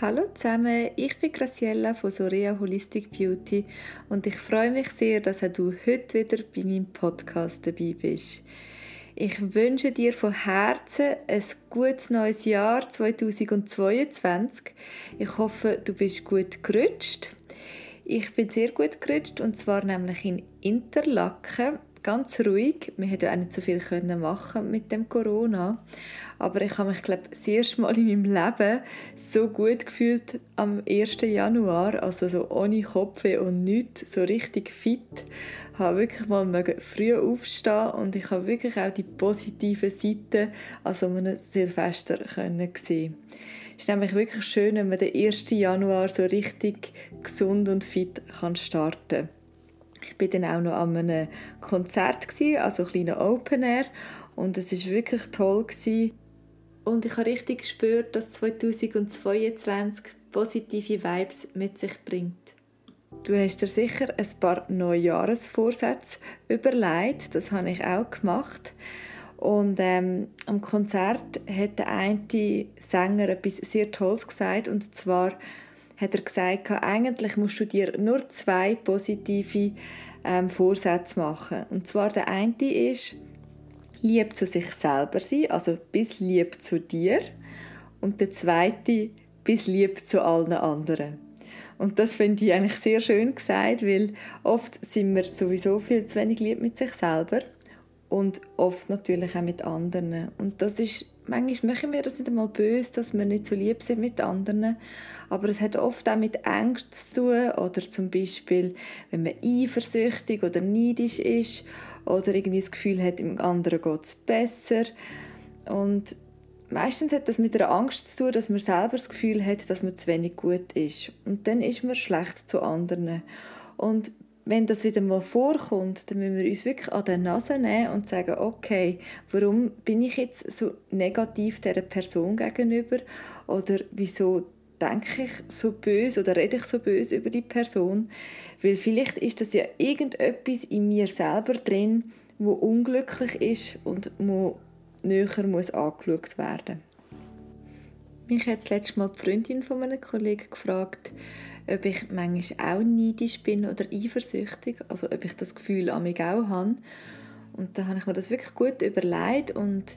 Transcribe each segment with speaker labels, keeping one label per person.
Speaker 1: Hallo zusammen, ich bin Graciella von Sorea Holistic Beauty und ich freue mich sehr, dass du heute wieder bei meinem Podcast dabei bist. Ich wünsche dir von Herzen ein gutes neues Jahr 2022. Ich hoffe, du bist gut gerutscht. Ich bin sehr gut gerutscht und zwar nämlich in Interlaken ganz ruhig. Wir hätten auch nicht so viel machen mit dem Corona. Aber ich habe mich, glaube das erste Mal in meinem Leben so gut gefühlt am 1. Januar, also so ohne Kopfweh und nichts, so richtig fit. Ich habe wirklich mal früh aufstehen und ich habe wirklich auch die positiven Seiten an so einem Silvester können sehen. Es ist nämlich wirklich schön, wenn man den 1. Januar so richtig gesund und fit kann starten kann. Ich bin dann auch noch an einem Konzert also ein kleiner Open Air und es ist wirklich toll gewesen. und ich habe richtig gespürt, dass 2022 positive Vibes mit sich bringt. Du hast dir sicher ein paar Neujahresvorsätze überlegt, das habe ich auch gemacht. Und ähm, am Konzert hat der eine Sänger etwas sehr Tolles gesagt, und zwar hat er gesagt, eigentlich musst du dir nur zwei positive ähm, Vorsätze machen. Und zwar der eine ist, lieb zu sich selber sein, also bis lieb zu dir. Und der zweite, bis lieb zu allen anderen. Und das finde ich eigentlich sehr schön gesagt, weil oft sind wir sowieso viel zu wenig lieb mit sich selber und oft natürlich auch mit anderen. Und das ist manchmal machen wir das nicht einmal böse, dass wir nicht so lieb sind mit anderen. Aber es hat oft auch mit Ängsten zu tun. Oder zum Beispiel, wenn man eifersüchtig oder neidisch ist. Oder irgendwie das Gefühl hat, im anderen geht es besser. Und meistens hat das mit einer Angst zu tun, dass man selber das Gefühl hat, dass man zu wenig gut ist. Und dann ist man schlecht zu anderen. Und wenn das wieder mal vorkommt, dann müssen wir uns wirklich an der Nase nehmen und sagen, okay, warum bin ich jetzt so negativ dieser Person gegenüber? Oder wieso denke ich so böse oder rede ich so böse über die Person? Weil vielleicht ist das ja irgendetwas in mir selber drin, wo unglücklich ist und wo näher muss angeschaut werden. Mich hat das letzte Mal die Freundin von einem Kollegen gefragt, ob ich manchmal auch neidisch bin oder eifersüchtig, also ob ich das Gefühl an mich auch habe. Und da habe ich mir das wirklich gut überlegt und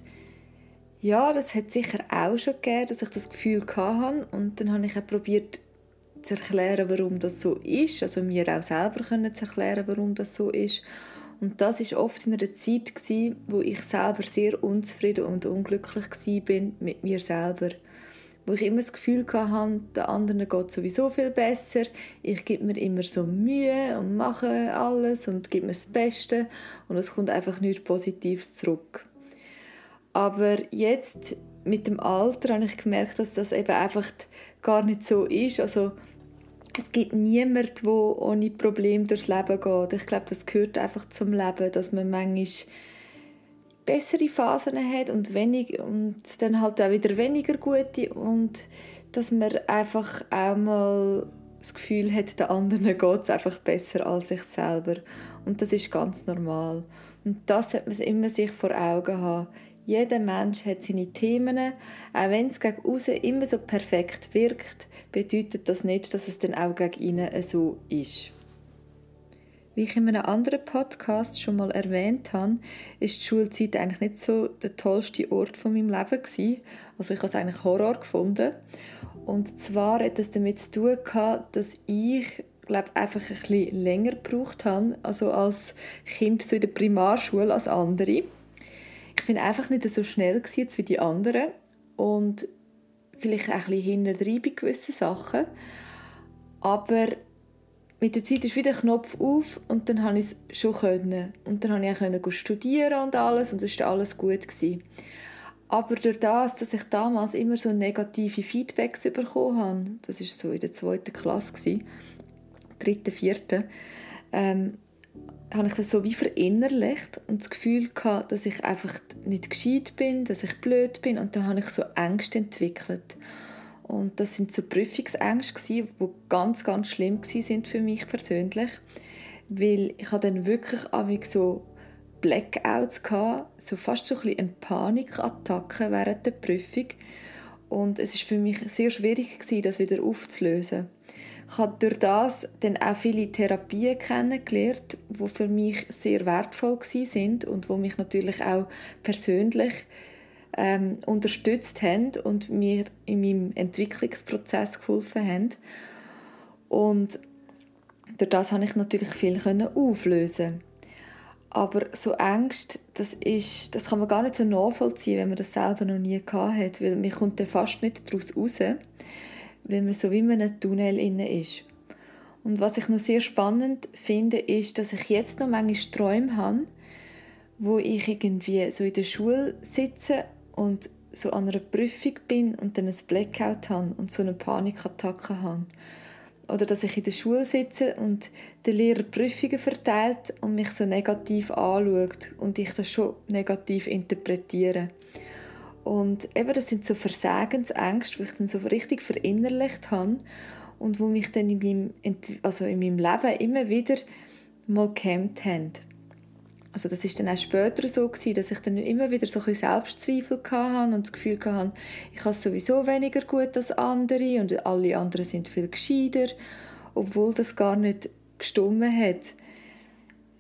Speaker 1: ja, das hat sicher auch schon gegeben, dass ich das Gefühl hatte und dann habe ich auch probiert zu erklären, warum das so ist, also mir auch selber können zu erklären, warum das so ist. Und das ist oft in einer Zeit gewesen, wo ich selber sehr unzufrieden und unglücklich war mit mir selber wo ich immer das Gefühl hatte, den anderen geht sowieso viel besser. Ich gebe mir immer so Mühe und mache alles und gebe mir das Beste und es kommt einfach nichts Positives zurück. Aber jetzt mit dem Alter habe ich gemerkt, dass das eben einfach gar nicht so ist. Also es gibt niemanden, der ohne Probleme durchs Leben geht. Ich glaube, das gehört einfach zum Leben, dass man manchmal bessere Phasen hat und, wenig, und dann halt auch wieder weniger gute und dass man einfach auch mal das Gefühl hat, den anderen geht es einfach besser als sich selber. Und das ist ganz normal. Und das sollte man immer sich vor Augen haben. Jeder Mensch hat seine Themen. Auch wenn es gegen außen immer so perfekt wirkt, bedeutet das nicht, dass es dann auch gegen innen so ist. Wie ich in einem anderen Podcast schon mal erwähnt habe, ist die Schulzeit eigentlich nicht so der tollste Ort von meinem Leben gewesen. Also ich habe es eigentlich Horror gefunden. Und zwar hat es damit zu tun gehabt, dass ich glaube einfach ein bisschen länger gebraucht habe, also als Kind so in der Primarschule als andere. Ich bin einfach nicht so schnell wie die anderen und vielleicht auch ein bisschen hinten bei gewissen Sachen. Aber mit der Zeit ist wieder Knopf auf und dann habe ich es schon können. Und dann habe ich auch studieren und alles und es war alles gut. Gewesen. Aber durch das, dass ich damals immer so negative Feedbacks bekommen habe, das war so in der zweiten Klasse, gewesen, dritte, vierte, ähm, habe ich das so wie verinnerlicht und das Gefühl gehabt, dass ich einfach nicht gescheit bin, dass ich blöd bin und dann habe ich so Ängste entwickelt. Und das sind so Prüfungsängste, die ganz, ganz schlimm sind für mich persönlich. Weil ich hatte dann wirklich so Blackouts, gehabt, so fast so ein eine Panikattacke während der Prüfung. Und es ist für mich sehr schwierig gewesen, das wieder aufzulösen. Ich habe durch das dann auch viele Therapien kennengelernt, die für mich sehr wertvoll sind und wo mich natürlich auch persönlich ähm, unterstützt haben und mir in meinem Entwicklungsprozess geholfen haben. Und durch das habe ich natürlich viel auflösen aber so Angst, das, ist, das kann man gar nicht so nachvollziehen, wenn man das selber noch nie gehabt hat, weil man kommt dann fast nicht daraus raus, weil man so wie in einem Tunnel inne ist. Und was ich noch sehr spannend finde, ist, dass ich jetzt noch manchmal Träume habe, wo ich irgendwie so in der Schule sitze und so an einer Prüfung bin und dann ein Blackout habe und so eine Panikattacke habe. Oder dass ich in der Schule sitze und der Lehrer Prüfungen verteilt und mich so negativ anschaut und ich das schon negativ interpretiere. Und eben, das sind so Versagensängste, die ich dann so richtig verinnerlicht habe und wo mich dann in meinem, also in meinem Leben immer wieder mal gehemmt haben. Also das ist dann auch später so gewesen, dass ich dann immer wieder so ein Selbstzweifel hatte und das Gefühl hatte, ich habe es sowieso weniger gut als andere und alle anderen sind viel gescheiter, obwohl das gar nicht gestummen hat.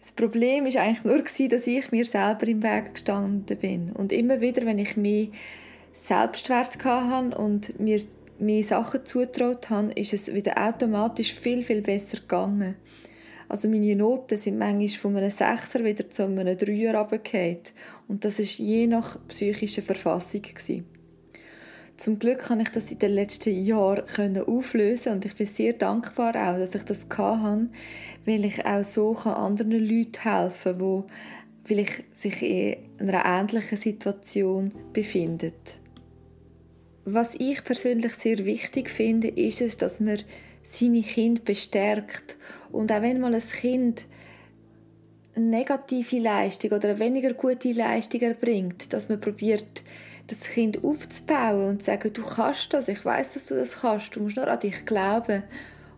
Speaker 1: Das Problem ist eigentlich nur gewesen, dass ich mir selber im Weg gestanden bin und immer wieder, wenn ich mehr Selbstwert hatte und mir mehr Sachen zutraut habe, ist es wieder automatisch viel viel besser gegangen. Also meine Noten sind manchmal von einem Sechser wieder zu einem Dreier runtergefallen. Und das ist je nach psychischer Verfassung. Gewesen. Zum Glück kann ich das in den letzten Jahren auflösen und ich bin sehr dankbar auch, dass ich das hatte, weil ich auch so anderen Leuten helfen kann, die vielleicht sich in einer ähnlichen Situation befinden. Was ich persönlich sehr wichtig finde, ist es, dass man seine Kinder bestärkt. Und auch wenn mal ein Kind eine negative Leistung oder eine weniger gute Leistung erbringt, dass man probiert, das Kind aufzubauen und zu sagen, du kannst das, ich weiß, dass du das kannst, du musst nur an dich glauben.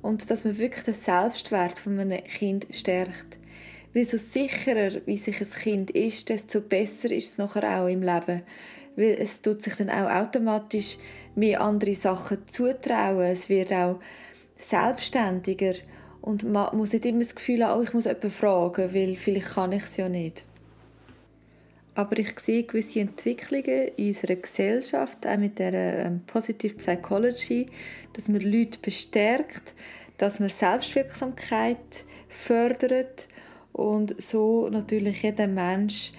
Speaker 1: Und dass man wirklich den Selbstwert von einem Kind stärkt. Weil so sicherer, wie sich ein Kind ist, desto besser ist es nachher auch im Leben. Weil es tut sich dann auch automatisch mehr andere Sachen zutrauen. Es wird auch selbstständiger und man muss nicht immer das Gefühl haben, oh, ich muss jemanden fragen, weil vielleicht kann ich es ja nicht. Aber ich sehe gewisse Entwicklungen in unserer Gesellschaft, auch mit der ähm, Positive Psychology, dass man Leute bestärkt, dass man Selbstwirksamkeit fördert und so natürlich jeder Mensch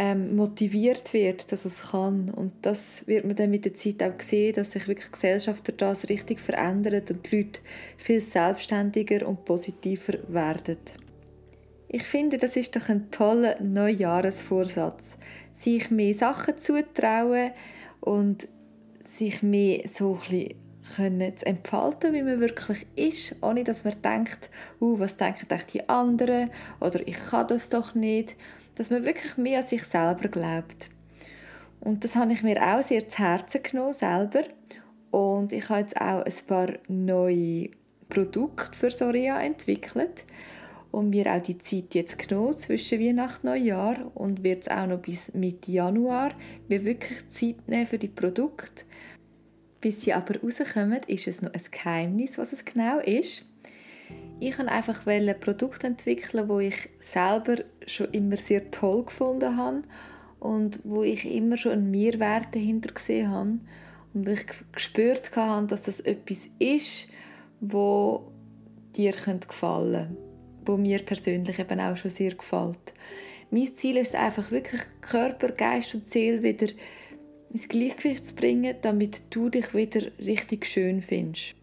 Speaker 1: ähm, motiviert wird, dass es kann. Und das wird man dann mit der Zeit auch sehen, dass sich wirklich die Gesellschaft durch das richtig verändert und die Leute viel selbstständiger und positiver werden. Ich finde, das ist doch ein toller Neujahresvorsatz, sich mehr Sachen zutrauen und sich mehr so ein können zu entfalten, wie man wirklich ist, ohne dass man denkt, uh, was denken die anderen oder ich kann das doch nicht dass man wirklich mehr an sich selber glaubt. Und das habe ich mir auch sehr zu Herzen genommen, selber. Und ich habe jetzt auch ein paar neue Produkte für Soria entwickelt und mir auch die Zeit jetzt genommen zwischen Weihnachten und Neujahr und wird es auch noch bis Mitte Januar mir wirklich Zeit nehmen für die Produkte. Bis sie aber rauskommen, ist es noch ein Geheimnis, was es genau ist. Ich wollte einfach ein Produkt entwickeln, wo ich selber schon immer sehr toll gefunden habe und wo ich immer schon einen Mehrwert dahinter gesehen habe und wo ich gespürt habe, dass das etwas ist, wo dir gefallen könnte, wo mir persönlich eben auch schon sehr gefällt. Mein Ziel ist einfach wirklich Körper, Geist und Seele wieder ins Gleichgewicht zu bringen, damit du dich wieder richtig schön findest.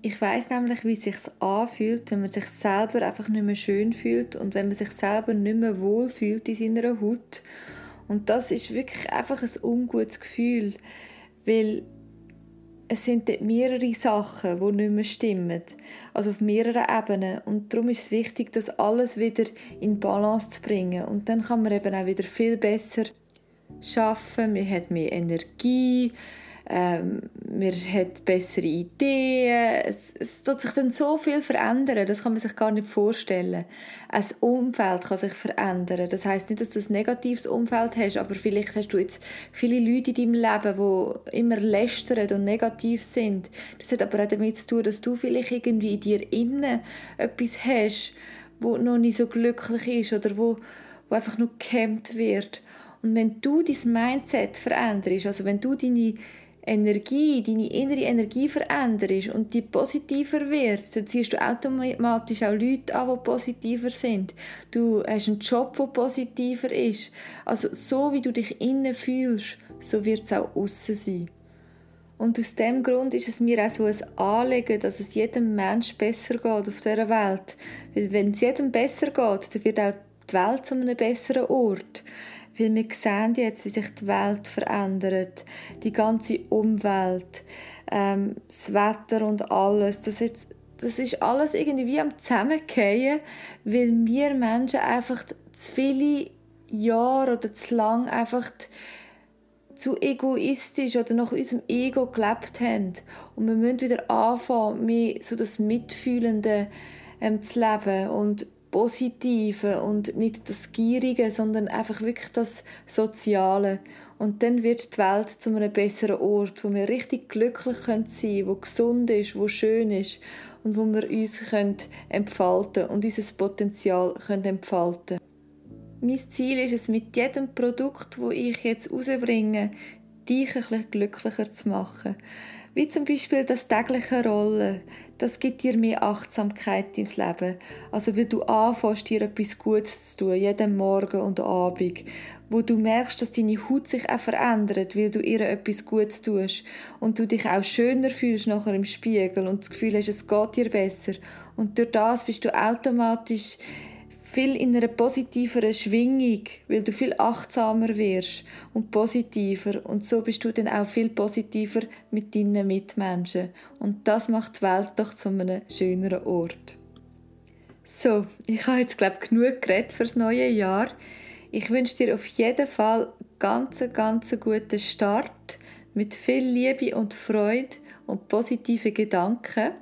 Speaker 1: Ich weiß nämlich, wie es sich anfühlt, wenn man sich selber einfach nicht mehr schön fühlt und wenn man sich selber nicht mehr wohl fühlt in seiner Haut. Und das ist wirklich einfach ein ungutes Gefühl, weil es sind dort mehrere Sachen, die nicht mehr stimmen. Also auf mehreren Ebenen. Und darum ist es wichtig, das alles wieder in Balance zu bringen. Und dann kann man eben auch wieder viel besser schaffen. Man hat mehr Energie ähm, man hat bessere Ideen, es, es tut sich dann so viel verändern, das kann man sich gar nicht vorstellen. Ein Umfeld kann sich verändern, das heißt nicht, dass du ein negatives Umfeld hast, aber vielleicht hast du jetzt viele Leute in deinem Leben, die immer lästern und negativ sind. Das hat aber auch damit zu tun, dass du vielleicht irgendwie in dir innen etwas hast, wo noch nicht so glücklich ist oder wo, wo einfach nur gehemmt wird. Und wenn du dein Mindset veränderst, also wenn du deine Energie, deine innere Energie veränderst und die positiver wird, dann ziehst du automatisch auch Leute an, die positiver sind. Du hast einen Job, der positiver ist. Also so wie du dich innen fühlst, so wird es auch außen sein. Und aus dem Grund ist es mir auch so ein Anliegen, dass es jedem Mensch besser geht auf dieser Welt. Weil wenn es jedem besser geht, dann wird auch die Welt zu einem besseren Ort. Weil wir sehen jetzt, wie sich die Welt verändert, die ganze Umwelt, ähm, das Wetter und alles. Das, jetzt, das ist alles irgendwie am Zusammengehen, weil wir Menschen einfach zu viele Jahre oder zu lang einfach zu egoistisch oder nach unserem Ego gelebt haben. Und wir müssen wieder anfangen, mehr so das Mitfühlende ähm, zu leben und Positive und nicht das Gierige, sondern einfach wirklich das Soziale. Und dann wird die Welt zu einem besseren Ort, wo wir richtig glücklich sein können, wo gesund ist, wo schön ist und wo wir uns können entfalten und unser Potenzial können entfalten Mein Ziel ist es, mit jedem Produkt, wo ich jetzt rausbringe, dich ein bisschen glücklicher zu machen. Wie zum Beispiel das tägliche Rollen. Das gibt dir mehr Achtsamkeit ins Leben. Also weil du anfängst, dir etwas Gutes zu tun, jeden Morgen und Abend. Wo du merkst, dass deine Haut sich auch verändert, weil du ihr etwas Gutes tust. Und du dich auch schöner fühlst nachher im Spiegel und das Gefühl hast, es geht dir besser. Und durch das bist du automatisch viel in einer positiveren Schwingung, weil du viel achtsamer wirst und positiver und so bist du dann auch viel positiver mit deinen Mitmenschen und das macht die Welt doch zu einem schöneren Ort. So, ich habe jetzt glaube ich, genug geredet fürs neue Jahr. Ich wünsche dir auf jeden Fall ganz ganz guten Start mit viel Liebe und Freude und positiven Gedanken.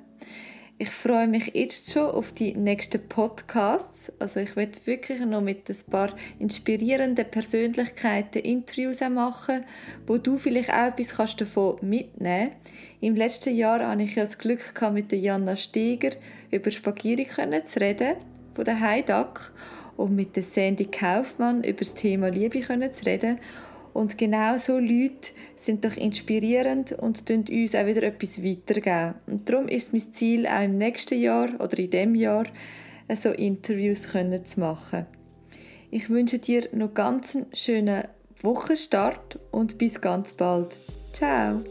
Speaker 1: Ich freue mich jetzt schon auf die nächsten Podcasts. Also ich werde wirklich noch mit ein paar inspirierenden Persönlichkeiten Interviews machen, wo du vielleicht auch etwas davon mitnehmen kannst. Im letzten Jahr hatte ich das Glück, mit Jana Steger über Spagiri zu reden, von der Heidak, und mit Sandy Kaufmann über das Thema Liebe zu reden. Und genau so Leute sind doch inspirierend und tun uns auch wieder etwas weitergeben. Und darum ist mein Ziel, auch im nächsten Jahr oder in diesem Jahr so Interviews zu machen. Ich wünsche dir noch ganz einen schönen Wochenstart und bis ganz bald. Ciao!